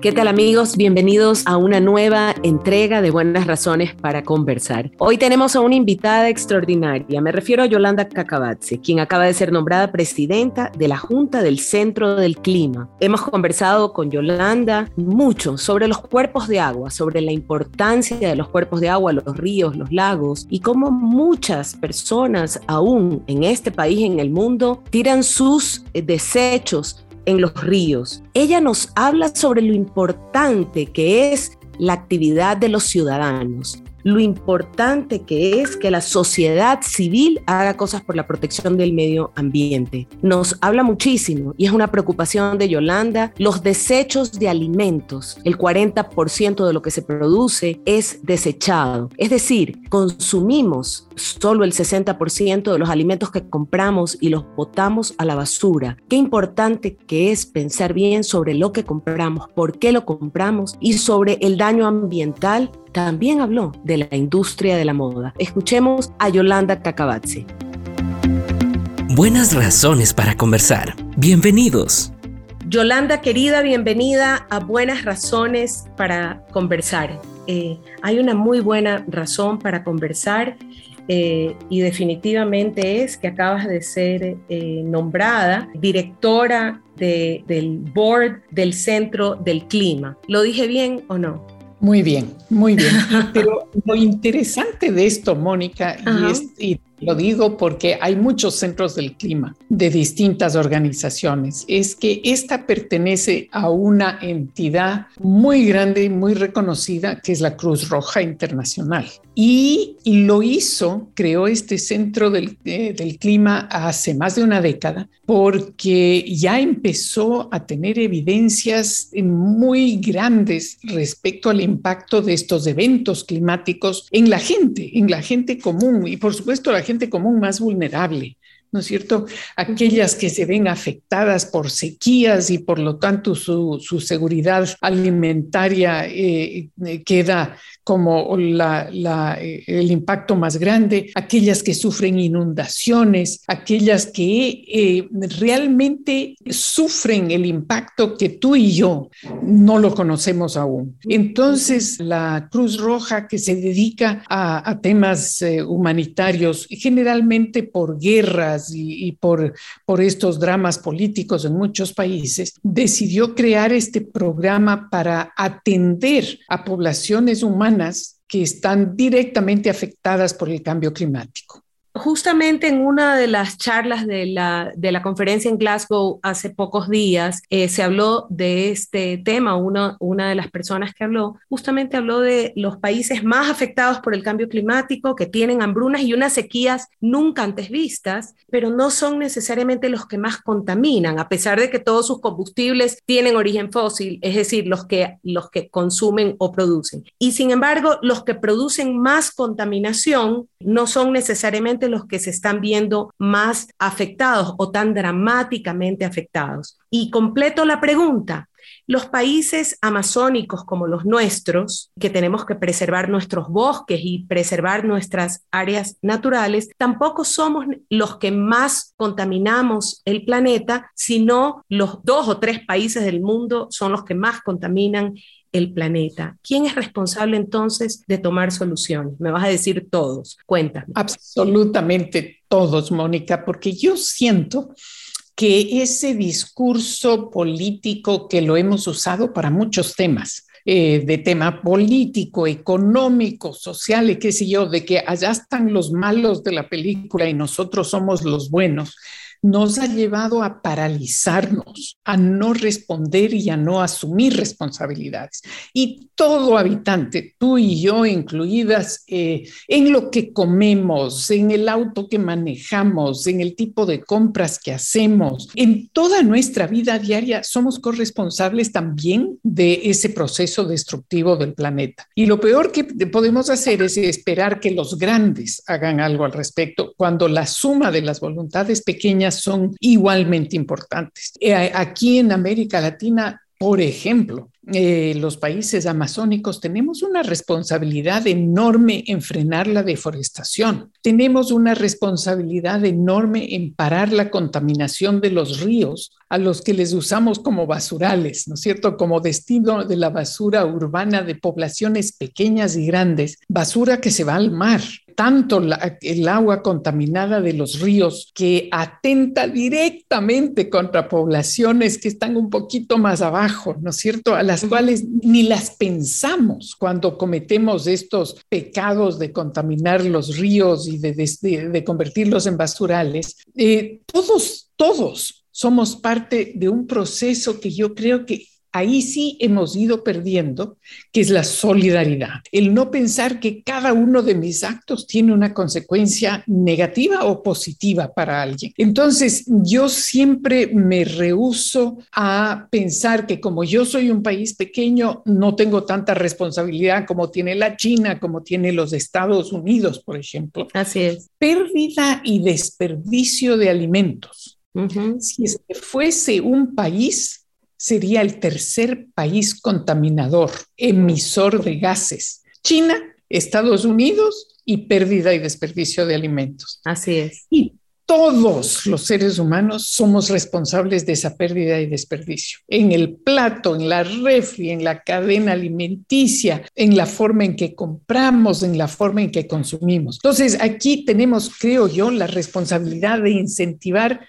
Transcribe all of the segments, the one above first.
¿Qué tal amigos? Bienvenidos a una nueva entrega de Buenas Razones para Conversar. Hoy tenemos a una invitada extraordinaria. Me refiero a Yolanda Cacabatze, quien acaba de ser nombrada presidenta de la Junta del Centro del Clima. Hemos conversado con Yolanda mucho sobre los cuerpos de agua, sobre la importancia de los cuerpos de agua, los ríos, los lagos y cómo muchas personas aún en este país, en el mundo, tiran sus desechos en los ríos. Ella nos habla sobre lo importante que es la actividad de los ciudadanos, lo importante que es que la sociedad civil haga cosas por la protección del medio ambiente. Nos habla muchísimo y es una preocupación de Yolanda los desechos de alimentos. El 40% de lo que se produce es desechado. Es decir, consumimos solo el 60% de los alimentos que compramos y los botamos a la basura. Qué importante que es pensar bien sobre lo que compramos, por qué lo compramos y sobre el daño ambiental también habló de la industria de la moda. Escuchemos a Yolanda Cacabatzi. Buenas razones para conversar. Bienvenidos. Yolanda, querida, bienvenida a Buenas Razones para Conversar. Eh, hay una muy buena razón para conversar eh, y definitivamente es que acabas de ser eh, nombrada directora del board del Centro del Clima. ¿Lo dije bien o no? Muy bien, muy bien. Pero lo interesante de esto, Mónica, y, y, lo digo porque hay muchos centros del clima de distintas organizaciones, es que esta pertenece a una entidad muy grande y muy reconocida que es la Cruz Roja Internacional. Y, lo hizo, creó este centro del, del clima hace más de una década porque ya empezó a tener evidencias muy grandes respecto al impacto de estos eventos climáticos en la gente, en la gente común y por supuesto la gente común más vulnerable. ¿no es cierto? Aquellas que se ven afectadas por sequías y por lo tanto su, seguridad alimentaria eh, eh, queda como el impacto más grande, aquellas que sufren inundaciones, aquellas que eh, realmente sufren el impacto que tú y yo no lo conocemos aún. Entonces, la Cruz Roja que se dedica a, temas eh, humanitarios, generalmente por guerras y, y por, por estos dramas políticos en muchos países, decidió crear este programa para atender a poblaciones humanas que están directamente afectadas por el cambio climático justamente en una de las charlas de la, de la conferencia en Glasgow hace pocos días, eh, se habló de este tema. Una, una de las personas que habló justamente habló de los países más afectados por el cambio climático, que tienen hambrunas y unas sequías nunca antes vistas, pero no son necesariamente los que más contaminan, a pesar de que todos sus combustibles tienen origen fósil, es decir, los que, los que consumen o producen. Y sin embargo, los que producen más contaminación no son necesariamente los que se están viendo más afectados o tan dramáticamente afectados. Y completo la pregunta, los países amazónicos como los nuestros, que tenemos que preservar nuestros bosques y preservar nuestras áreas naturales, tampoco somos los que más contaminamos el planeta, sino los dos o tres países del mundo son los que más contaminan el planeta. ¿Quién es responsable entonces de tomar soluciones? Me vas a decir todos. Cuéntame. Absolutamente todos, Mónica, porque yo siento que ese discurso político que lo hemos usado para muchos temas, eh, de tema político, económico, social y qué sé yo, de que allá están los malos de la película y nosotros somos los buenos, nos ha llevado a paralizarnos, a no responder y a no asumir responsabilidades. Y todo habitante, tú y yo incluidas, eh, en lo que comemos, en el auto que manejamos, en el tipo de compras que hacemos, en toda nuestra vida diaria, somos corresponsables también de ese proceso destructivo del planeta. Y lo peor que podemos hacer es esperar que los grandes hagan algo al respecto, cuando la suma de las voluntades pequeñas son igualmente importantes. Eh, aquí en América Latina por ejemplo, eh, los países amazónicos tenemos una responsabilidad enorme en frenar la deforestación. Tenemos una responsabilidad enorme en parar la contaminación de los ríos a los que les usamos como basurales, ¿no es cierto? Como destino de la basura urbana de poblaciones pequeñas y grandes, basura que se va al mar, tanto el agua contaminada de los ríos que atenta directamente contra poblaciones que están un poquito más abajo, ¿no es cierto? A las cuales ni las pensamos cuando cometemos estos pecados de contaminar los ríos y de, convertirlos en basurales. Eh, todos, todos somos parte de un proceso que yo creo que ahí sí hemos ido perdiendo, que es la solidaridad. El no pensar que cada uno de mis actos tiene una consecuencia negativa o positiva para alguien. Entonces, yo siempre me rehuso a pensar que como yo soy un país pequeño, no tengo tanta responsabilidad como tiene la China, como tiene los Estados Unidos, por ejemplo. Así es. Pérdida y desperdicio de alimentos. Si fuese un país, sería el tercer país contaminador, emisor de gases. China, Estados Unidos y pérdida y desperdicio de alimentos. Así es. Y todos los seres humanos somos responsables de esa pérdida y desperdicio. En el plato, en la refri, en la cadena alimenticia, en la forma en que compramos, en la forma en que consumimos. Entonces, aquí tenemos, creo yo, la responsabilidad de incentivar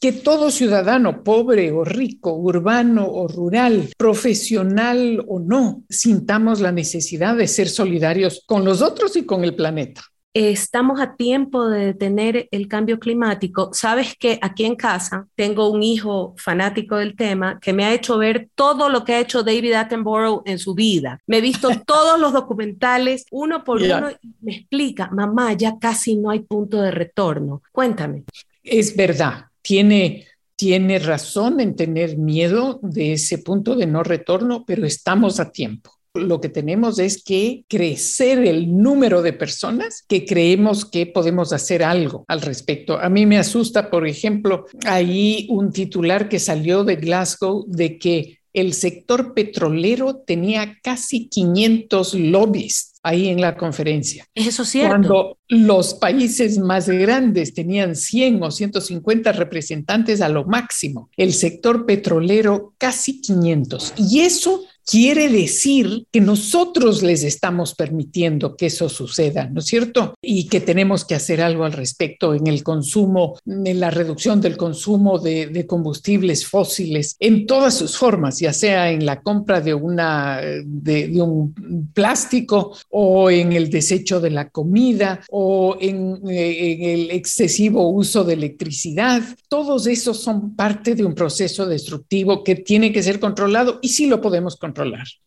que todo ciudadano, pobre o rico, urbano o rural, profesional o no, sintamos la necesidad de ser solidarios con los otros y con el planeta. Estamos a tiempo de detener el cambio climático. Sabes que aquí en casa tengo un hijo fanático del tema que me ha hecho ver todo lo que ha hecho David Attenborough en su vida. Me he visto todos los documentales uno por uno y me explica, mamá, ya casi no hay punto de retorno. Cuéntame. Es verdad tiene, tiene razón en tener miedo de ese punto de no retorno, pero estamos a tiempo lo que tenemos es que crecer el número de personas que creemos que podemos hacer algo al respecto. A mí me asusta, por ejemplo, ahí un titular que salió de Glasgow de que el sector petrolero tenía casi 500 lobbies ahí en la conferencia. Eso es cierto. Cuando los países más grandes tenían 100 o 150 representantes a lo máximo, el sector petrolero casi 500. Y eso quiere decir que nosotros les estamos permitiendo que eso suceda, ¿no es cierto? Y que tenemos que hacer algo al respecto en el consumo, en la reducción del consumo de, combustibles fósiles en todas sus formas, ya sea en la compra de, una, de, un plástico o en el desecho de la comida o en, en el excesivo uso de electricidad. Todos esos son parte de un proceso destructivo que tiene que ser controlado y sí lo podemos controlar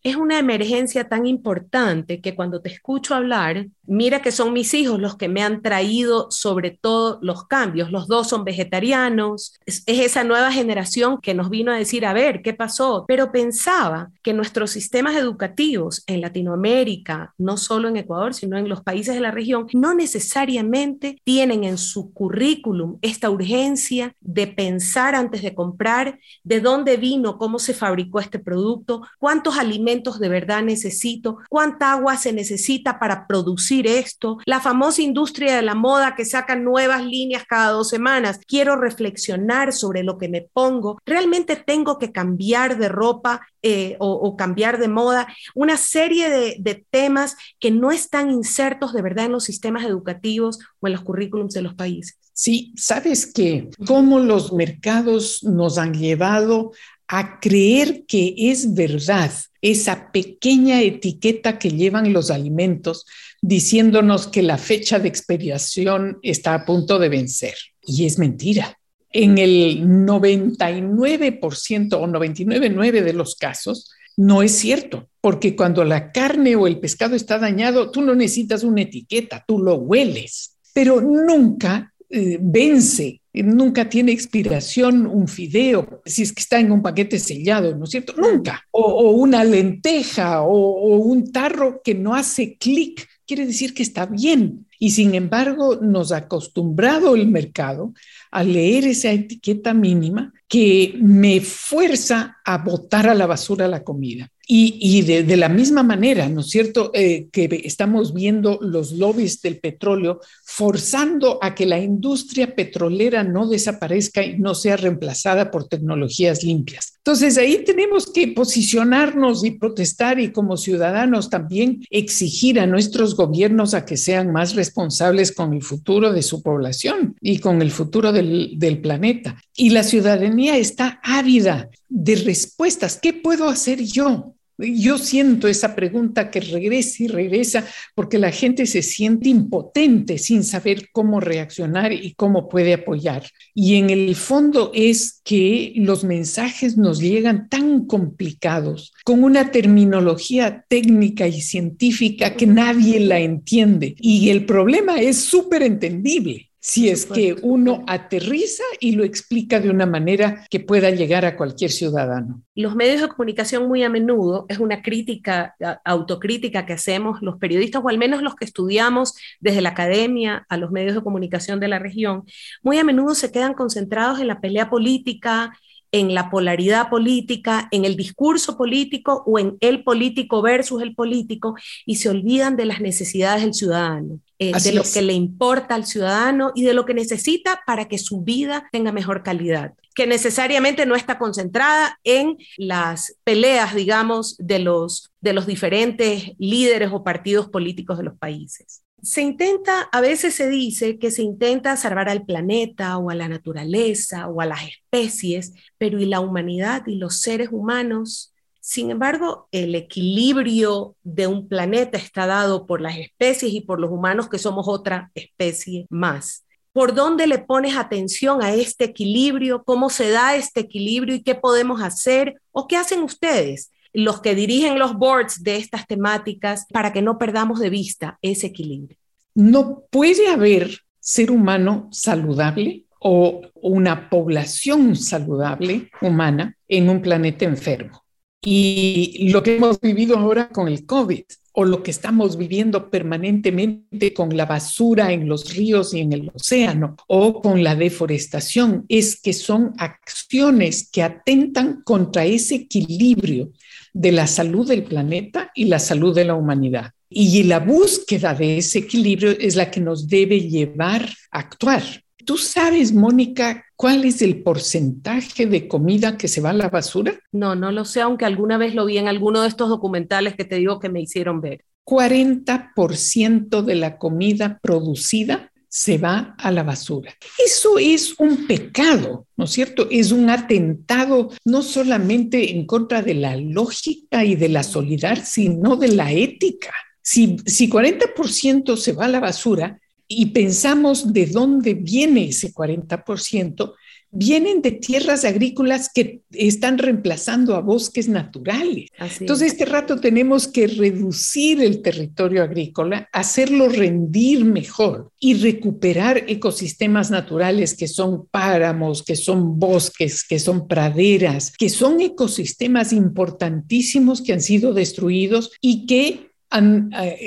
es una emergencia tan importante que cuando te escucho hablar, mira que son mis hijos los que me han traído sobre todo los cambios. Los dos son vegetarianos. Es, esa nueva generación que nos vino a decir, a ver, ¿qué pasó? Pero pensaba que nuestros sistemas educativos en Latinoamérica, no solo en Ecuador, sino en los países de la región, no necesariamente tienen en su currículum esta urgencia de pensar antes de comprar, de dónde vino, cómo se fabricó este producto, cuánto cuántos alimentos de verdad necesito, cuánta agua se necesita para producir esto, la famosa industria de la moda que saca nuevas líneas cada dos semanas. Quiero reflexionar sobre lo que me pongo. ¿Realmente tengo que cambiar de ropa eh, o, cambiar de moda? Una serie de, de temas que no están insertos de verdad en los sistemas educativos o en los currículums de los países. Sí, sabes que cómo los mercados nos han llevado a creer que es verdad esa pequeña etiqueta que llevan los alimentos diciéndonos que la fecha de expiración está a punto de vencer. Y es mentira. En el 99% o 99,9% de los casos, no es cierto, porque cuando la carne o el pescado está dañado, tú no necesitas una etiqueta, tú lo hueles, pero nunca eh, vence nunca tiene expiración un fideo, si es que está en un paquete sellado, ¿no es cierto? Nunca. O, una lenteja o, un tarro que no hace clic, quiere decir que está bien. Y sin embargo, nos ha acostumbrado el mercado a leer esa etiqueta mínima que me fuerza a botar a la basura la comida. Y, de, la misma manera, ¿no es cierto?, eh, que estamos viendo los lobbies del petróleo forzando a que la industria petrolera no desaparezca y no sea reemplazada por tecnologías limpias. Entonces ahí tenemos que posicionarnos y protestar y como ciudadanos también exigir a nuestros gobiernos a que sean más responsables con el futuro de su población y con el futuro del, del planeta. Y la ciudadanía está ávida de respuestas. ¿Qué puedo hacer yo? Yo siento esa pregunta que regresa y regresa porque la gente se siente impotente sin saber cómo reaccionar y cómo puede apoyar. Y en el fondo es que los mensajes nos llegan tan complicados, con una terminología técnica y científica que nadie la entiende. Y el problema es súper entendible si es que uno aterriza y lo explica de una manera que pueda llegar a cualquier ciudadano. Los medios de comunicación muy a menudo es una crítica, autocrítica que hacemos los periodistas o al menos los que estudiamos desde la academia a los medios de comunicación de la región, muy a menudo se quedan concentrados en la pelea política, en la polaridad política, en el discurso político o en el político versus el político y se olvidan de las necesidades del ciudadano. Eh, de lo que le importa al ciudadano y de lo que necesita para que su vida tenga mejor calidad, que necesariamente no está concentrada en las peleas, digamos, de los, de los diferentes líderes o partidos políticos de los países. Se intenta, a veces se dice que se intenta salvar al planeta o a la naturaleza o a las especies, pero ¿y la humanidad y los seres humanos? Sin embargo, el equilibrio de un planeta está dado por las especies y por los humanos que somos otra especie más. ¿Por dónde le pones atención a este equilibrio? ¿Cómo se da este equilibrio y qué podemos hacer? ¿O qué hacen ustedes, los que dirigen los boards de estas temáticas, para que no perdamos de vista ese equilibrio? No puede haber ser humano saludable o una población saludable humana en un planeta enfermo. Y lo que hemos vivido ahora con el COVID o lo que estamos viviendo permanentemente con la basura en los ríos y en el océano o con la deforestación es que son acciones que atentan contra ese equilibrio de la salud del planeta y la salud de la humanidad. Y la búsqueda de ese equilibrio es la que nos debe llevar a actuar. ¿Tú sabes, Mónica, cuál es el porcentaje de comida que se va a la basura? No, no lo sé, aunque alguna vez lo vi en alguno de estos documentales que te digo que me hicieron ver. 40% de la comida producida se va a la basura. Eso es un pecado, ¿no es cierto? Es un atentado no solamente en contra de la lógica y de la solidaridad, sino de la ética. Si, si 40% se va a la basura, y pensamos de dónde viene ese 40%, vienen de tierras agrícolas que están reemplazando a bosques naturales. Entonces, este rato tenemos que reducir el territorio agrícola, hacerlo rendir mejor y recuperar ecosistemas naturales que son páramos, que son bosques, que son praderas, que son ecosistemas importantísimos que han sido destruidos y que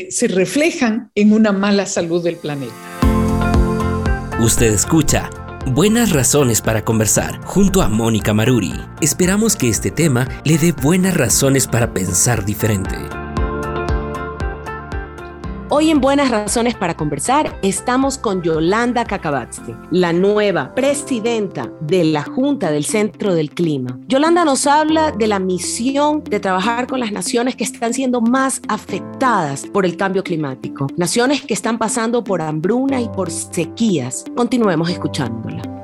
se reflejan en una mala salud del planeta. Usted escucha Buenas razones para conversar junto a Mónica Maruri. Esperamos que este tema le dé buenas razones para pensar diferente. Hoy en Buenas Razones para Conversar estamos con Yolanda Cacabatzte, la nueva presidenta de la Junta del Centro del Clima. Yolanda nos habla de la misión de trabajar con las naciones que están siendo más afectadas por el cambio climático, naciones que están pasando por hambruna y por sequías. Continuemos escuchándola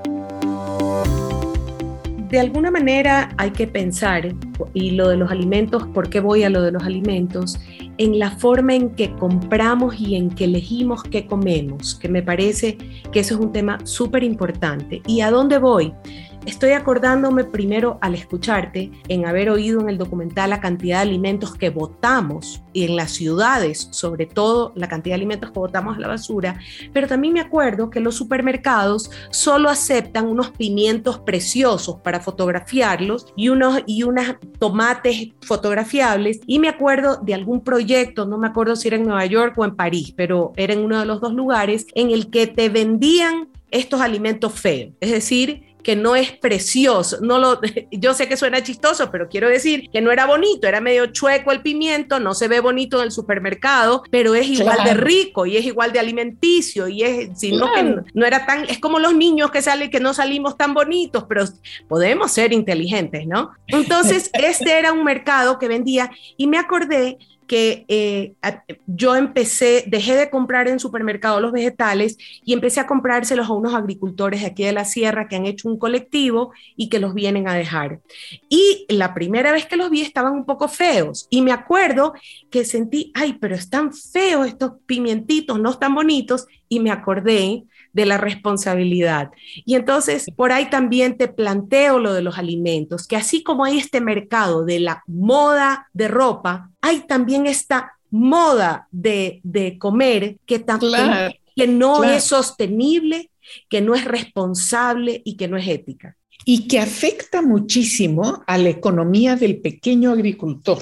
de alguna manera hay que pensar, y lo de los alimentos, ¿por qué voy a lo de los alimentos? En la forma en que compramos y en que elegimos qué comemos, que me parece que eso es un tema súper importante. ¿Y a dónde voy? Estoy acordándome primero al escucharte en haber oído en el documental la cantidad de alimentos que votamos y en las ciudades, sobre todo la cantidad de alimentos que votamos a la basura, pero también me acuerdo que los supermercados solo aceptan unos pimientos preciosos para fotografiarlos y unos y unas tomates fotografiables y me acuerdo de algún proyecto, no me acuerdo si era en Nueva York o en París, pero era en uno de los dos lugares en el que te vendían estos alimentos feos, es decir, que no es precioso. No lo, yo sé que suena chistoso, pero quiero decir que no era bonito, era medio chueco el pimiento, no se ve bonito en el supermercado, pero es igual de rico y es igual de alimenticio y es, sino que no, era tan, es como los niños que salen, que no salimos tan bonitos, pero podemos ser inteligentes, ¿no? Entonces, este era un mercado que vendía y me acordé que eh, yo empecé, dejé de comprar en supermercado los vegetales y empecé a comprárselos a unos agricultores de aquí de la sierra que han hecho un colectivo y que los vienen a dejar. Y la primera vez que los vi estaban un poco feos y me acuerdo que sentí, ay, pero están feos estos pimientitos, no están bonitos y me acordé de la responsabilidad. Y entonces por ahí también te planteo lo de los alimentos, que así como hay este mercado de la moda de ropa, hay también esta moda de, comer que, también, que no es sostenible, que no es responsable y que no es ética. Y que afecta muchísimo a la economía del pequeño agricultor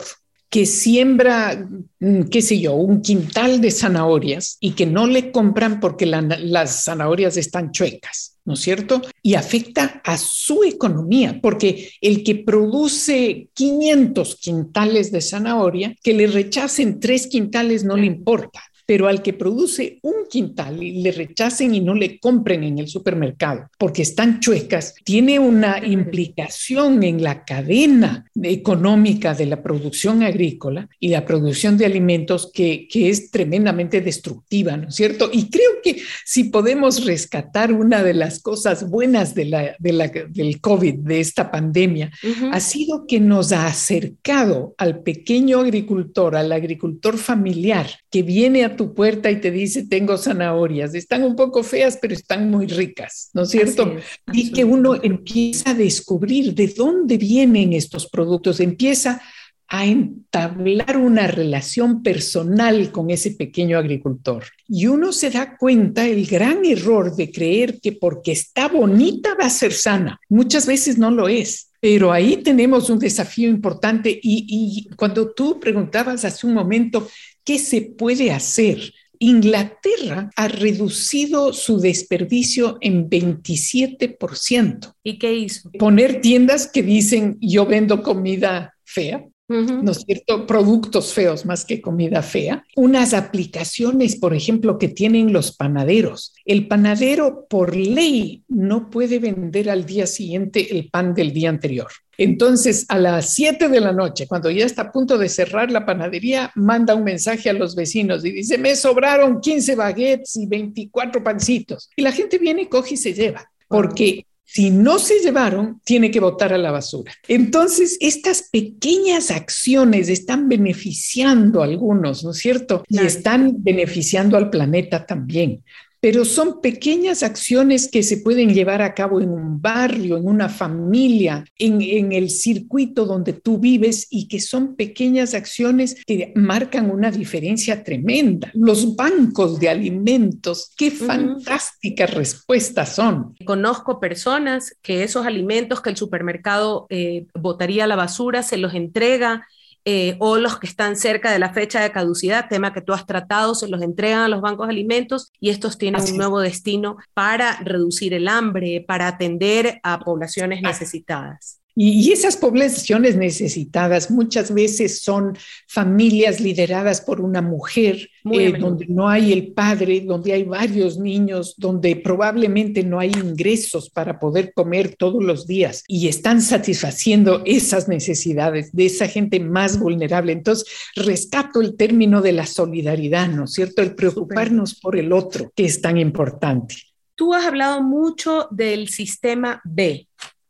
que siembra, mm, qué sé yo, un quintal de zanahorias y que no le compran porque las zanahorias están chuecas, ¿no es cierto? Y afecta a su economía, porque el que produce 500 quintales de zanahoria, que le rechacen tres quintales no le importa pero al que produce un quintal y le rechacen y no le compren en el supermercado porque están chuecas, tiene una implicación en la cadena económica de la producción agrícola y la producción de alimentos que, que es tremendamente destructiva, ¿no es cierto? Y creo que si podemos rescatar una de las cosas buenas de la, de la, del COVID, de esta pandemia, ha sido que nos ha acercado al pequeño agricultor, al agricultor familiar que viene a tu puerta y te dice, tengo zanahorias. Están un poco feas, pero están muy ricas, ¿no es cierto? y que uno empieza a descubrir de dónde vienen estos productos, empieza a entablar una relación personal con ese pequeño agricultor. Y uno se da cuenta el gran error de creer que porque está bonita va a ser sana. Muchas veces no lo es. Pero ahí tenemos un desafío importante y, y cuando tú preguntabas hace un momento ¿Qué se puede hacer? Inglaterra ha reducido su desperdicio en 27%. ¿Y qué hizo? Poner tiendas que dicen yo vendo comida fea. ¿No es cierto? Productos feos más que comida fea. Unas aplicaciones, por ejemplo, que tienen los panaderos. El panadero, por ley, no puede vender al día siguiente el pan del día anterior. Entonces, a las 7 de la noche, cuando ya está a punto de cerrar la panadería, manda un mensaje a los vecinos y dice, me sobraron 15 baguettes y 24 pancitos. Y la gente viene, coge y se lleva, porque si no se llevaron, tiene que botar a la basura. Entonces, estas pequeñas acciones están beneficiando a algunos, ¿no es cierto? Y están beneficiando al planeta también pero son pequeñas acciones que se pueden llevar a cabo en un barrio, en una familia, en, el circuito donde tú vives y que son pequeñas acciones que marcan una diferencia tremenda. Los bancos de alimentos, qué fantásticas respuestas son. Conozco personas que esos alimentos que el supermercado eh, botaría a la basura se los entrega eh, o los que están cerca de la fecha de caducidad, tema que tú has tratado, se los entregan a los bancos de alimentos y estos tienen un nuevo destino para reducir el hambre, para atender a poblaciones necesitadas. Y, esas poblaciones necesitadas muchas veces son familias lideradas por una mujer, eh, donde no hay el padre, donde hay varios niños, donde probablemente no hay ingresos para poder comer todos los días y están satisfaciendo esas necesidades de esa gente más vulnerable. Entonces, rescato el término de la solidaridad, ¿no es cierto? El preocuparnos por el otro, que es tan importante. Tú has hablado mucho del sistema B,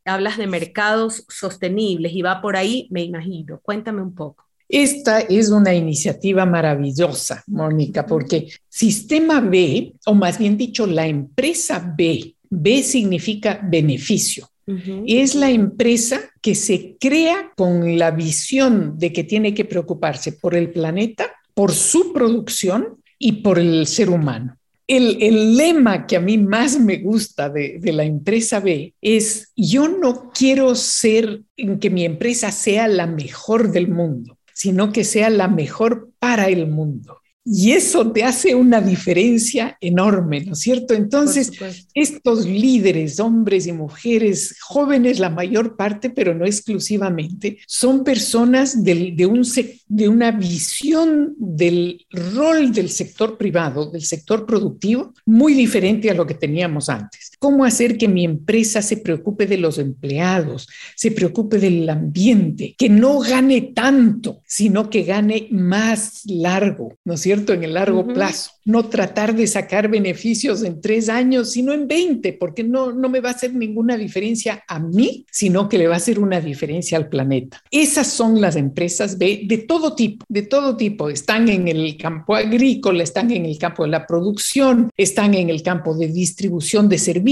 hablas de mercados sostenibles y va por ahí, me imagino. Cuéntame un poco. Esta es una iniciativa maravillosa, Mónica, porque Sistema B, o más bien dicho, la empresa B, B significa beneficio. Es la empresa que se crea con la visión de que tiene que preocuparse por el planeta, por su producción y por el ser humano. El, lema que a mí más me gusta de, la empresa B es, yo no quiero ser, que mi empresa sea la mejor del mundo, sino que sea la mejor para el mundo. Y eso te hace una diferencia enorme, ¿no es cierto? Entonces, estos líderes, hombres y mujeres, jóvenes la mayor parte, pero no exclusivamente, son personas de, un, de una visión del rol del sector privado, del sector productivo, muy diferente a lo que teníamos antes. ¿Cómo hacer que mi empresa se preocupe de los empleados, se preocupe del ambiente, que no gane tanto, sino que gane más largo, ¿no es cierto? En el largo plazo. No tratar de sacar beneficios en tres años, sino en 20, porque no, no me va a hacer ninguna diferencia a mí, sino que le va a hacer una diferencia al planeta. Esas son las empresas B de todo tipo, de todo tipo. Están en el campo agrícola, están en el campo de la producción, están en el campo de distribución de servicios,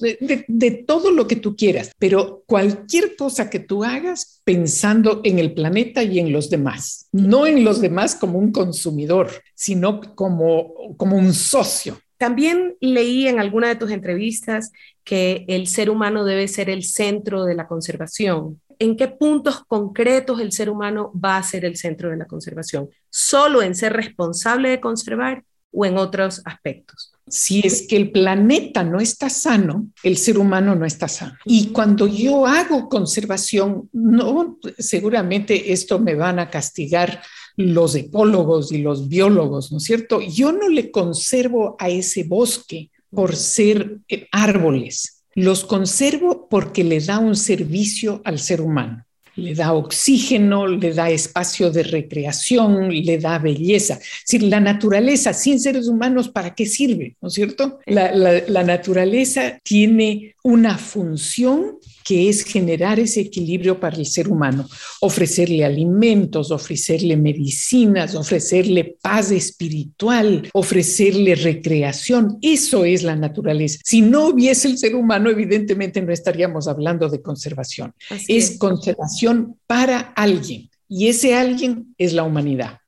de, de, todo lo que tú quieras. Pero cualquier cosa que tú hagas pensando en el planeta y en los demás, no en los demás como un consumidor, sino como, como un socio. También leí en alguna de tus entrevistas que el ser humano debe ser el centro de la conservación. ¿En qué puntos concretos el ser humano va a ser el centro de la conservación? ¿Solo en ser responsable de conservar o en otros aspectos? Si es que el planeta no está sano, el ser humano no está sano. Y cuando yo hago conservación, no, seguramente esto me van a castigar los ecólogos y los biólogos, ¿no es cierto? Yo no le conservo a ese bosque por ser eh, árboles, los conservo porque le da un servicio al ser humano le da oxígeno, le da espacio de recreación, le da belleza. Si la naturaleza sin seres humanos, ¿para qué sirve? ¿No es cierto? La, la naturaleza tiene una función que es generar ese equilibrio para el ser humano, ofrecerle alimentos, ofrecerle medicinas, ofrecerle paz espiritual, ofrecerle recreación. Eso es la naturaleza. Si no hubiese el ser humano, evidentemente no estaríamos hablando de conservación. Es, conservación para alguien y ese alguien es la humanidad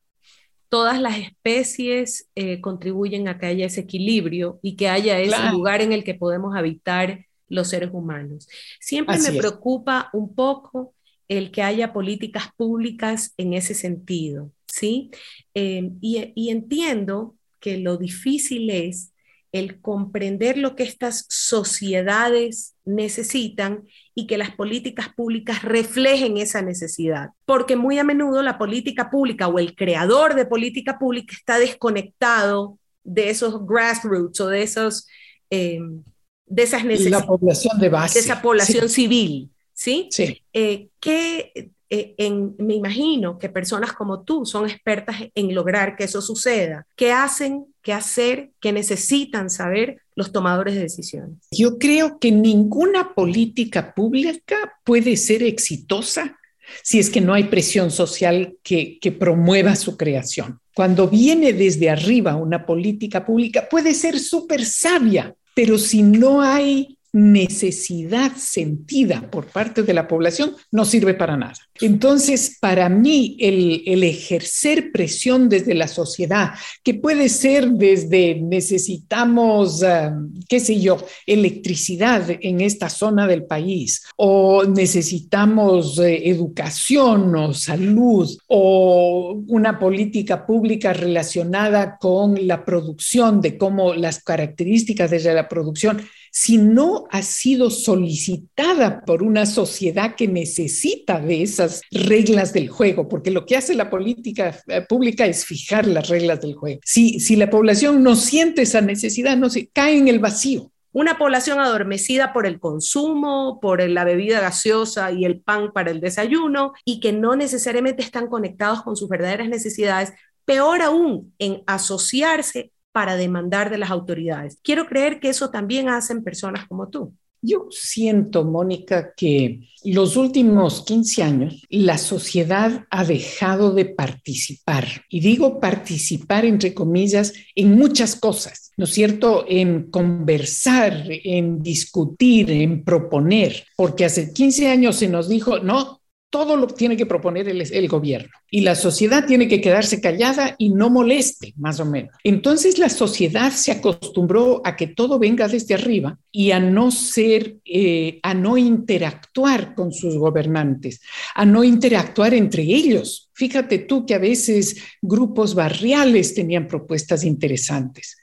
todas las especies eh, contribuyen a que haya ese equilibrio y que haya ese lugar en el que podemos habitar los seres humanos. Siempre me preocupa un poco el que haya políticas públicas en ese sentido, ¿sí? Em, y, y entiendo que lo difícil es el comprender lo que estas sociedades necesitan y que las políticas públicas reflejen esa necesidad. Porque muy a menudo la política pública o el creador de política pública está desconectado de esos grassroots o de esos em, de esas necesidades. La población de base. De esa población civil, ¿sí? Sí. Eh, que eh, en, me imagino que personas como tú son expertas en lograr que eso suceda. ¿Qué hacen, qué hacer, qué necesitan saber los tomadores de decisiones? Yo creo que ninguna política pública puede ser exitosa si es que no hay presión social que, que promueva su creación. Cuando viene desde arriba una política pública, puede ser súper sabia, pero si no hay necesidad sentida por parte de la población, no sirve para nada. Entonces, para mí, el, ejercer presión desde la sociedad, que puede ser desde necesitamos, um, qué sé yo, electricidad en esta zona del país, o necesitamos eh, educación o salud, o una política pública relacionada con la producción, de cómo las características de la producción, si no ha sido solicitada por una sociedad que necesita de esas reglas del juego, porque lo que hace la política eh, pública es fijar las reglas del juego. Si, si la población no siente esa necesidad, no se cae en el vacío. Una población adormecida por el consumo, por la bebida gaseosa y el pan para el desayuno y que no necesariamente están conectados con sus verdaderas necesidades, peor aún en asociarse para demandar de las autoridades. Quiero creer que eso también hacen personas como tú. Yo siento, Mónica, que los últimos 15 años la sociedad ha dejado de participar. Y digo participar entre comillas en muchas cosas, ¿no es cierto? En conversar, en discutir, en proponer. Porque hace 15 años se nos dijo, no, todo lo tiene que proponer el, gobierno y la sociedad tiene que quedarse callada y no moleste, más o menos. Entonces la sociedad se acostumbró a que todo venga desde arriba y a no ser, eh, a no interactuar con sus gobernantes, a no interactuar entre ellos. Fíjate tú que a veces grupos barriales tenían propuestas interesantes.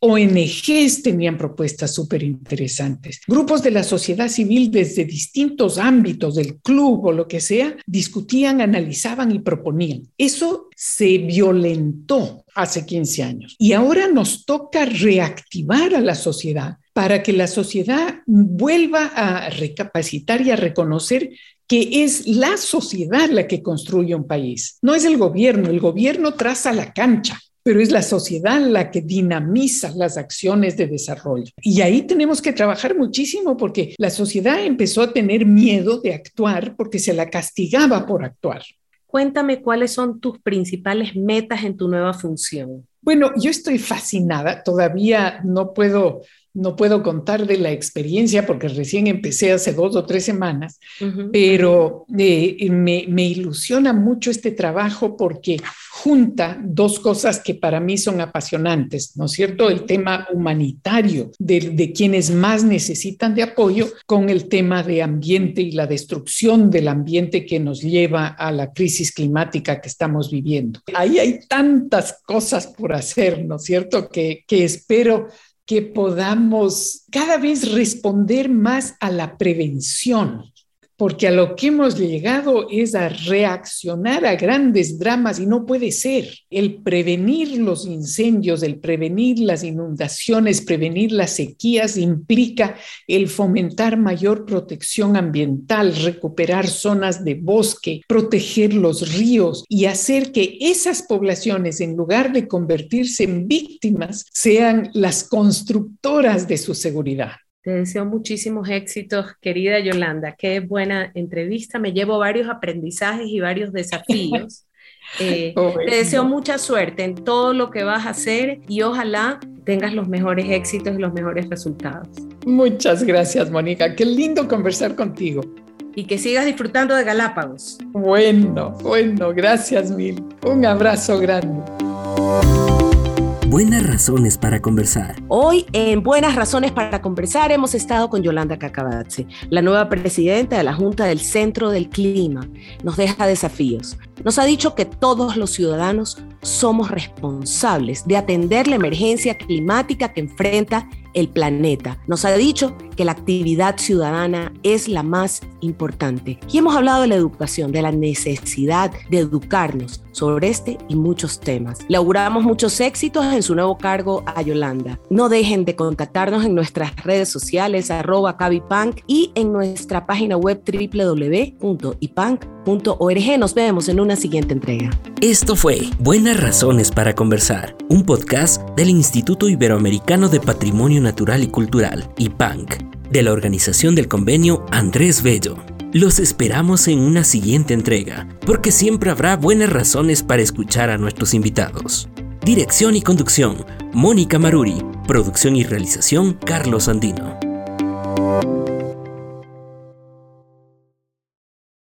ONGs tenían propuestas súper interesantes. Grupos de la sociedad civil desde distintos ámbitos, del club o lo que sea, discutían, analizaban y proponían. Eso se violentó hace 15 años. Y ahora nos toca reactivar a la sociedad para que la sociedad vuelva a recapacitar y a reconocer que es la sociedad la que construye un país. No es el gobierno, el gobierno traza la cancha, pero es la sociedad la que dinamiza las acciones de desarrollo. Y ahí tenemos que trabajar muchísimo porque la sociedad empezó a tener miedo de actuar porque se la castigaba por actuar. Cuéntame cuáles son tus principales metas en tu nueva función. Bueno, yo estoy fascinada, todavía no puedo no puedo contar de la experiencia porque recién empecé hace dos o tres semanas, pero eh, me, me, ilusiona mucho este trabajo porque junta dos cosas que para mí son apasionantes, ¿no es cierto? El tema humanitario de, de quienes más necesitan de apoyo con el tema de ambiente y la destrucción del ambiente que nos lleva a la crisis climática que estamos viviendo. Ahí hay tantas cosas por hacer, ¿no es cierto? Que, que espero que podamos cada vez responder más a la prevención, porque a lo que hemos llegado es a reaccionar a grandes dramas y no puede ser. El prevenir los incendios, el prevenir las inundaciones, prevenir las sequías implica el fomentar mayor protección ambiental, recuperar zonas de bosque, proteger los ríos y hacer que esas poblaciones, en lugar de convertirse en víctimas, sean las constructoras de su seguridad. Te deseo muchísimos éxitos, querida Yolanda. Qué buena entrevista. Me llevo varios aprendizajes y varios desafíos. Eh, te deseo mucha suerte en todo lo que vas a hacer y ojalá tengas los mejores éxitos y los mejores resultados. Muchas gracias, Mónica. Qué lindo conversar contigo. Y que sigas disfrutando de Galápagos. Bueno, bueno, gracias mil. Un abrazo grande. Buenas razones para conversar. Hoy en Buenas razones para conversar hemos estado con Yolanda Cacabatze, la nueva presidenta de la Junta del Centro del Clima. Nos deja desafíos. Nos ha dicho que todos los ciudadanos somos responsables de atender la emergencia climática que enfrenta el planeta. Nos ha dicho que la actividad ciudadana es la más importante. Y hemos hablado de la educación, de la necesidad de educarnos sobre este y muchos temas. Le muchos éxitos en su nuevo cargo a Yolanda. No dejen de contactarnos en nuestras redes sociales arroba cabipunk y en nuestra página web www.ipunk.org. Nos vemos en una siguiente entrega. Esto fue Buenas Razones para Conversar, un podcast del Instituto Iberoamericano de Patrimonio Natural y Cultural, IPANC, de la organización del convenio Andrés Bello. Los esperamos en una siguiente entrega, porque siempre habrá buenas razones para escuchar a nuestros invitados. Dirección y conducción, Mónica Maruri. Producción y realización, Carlos Andino.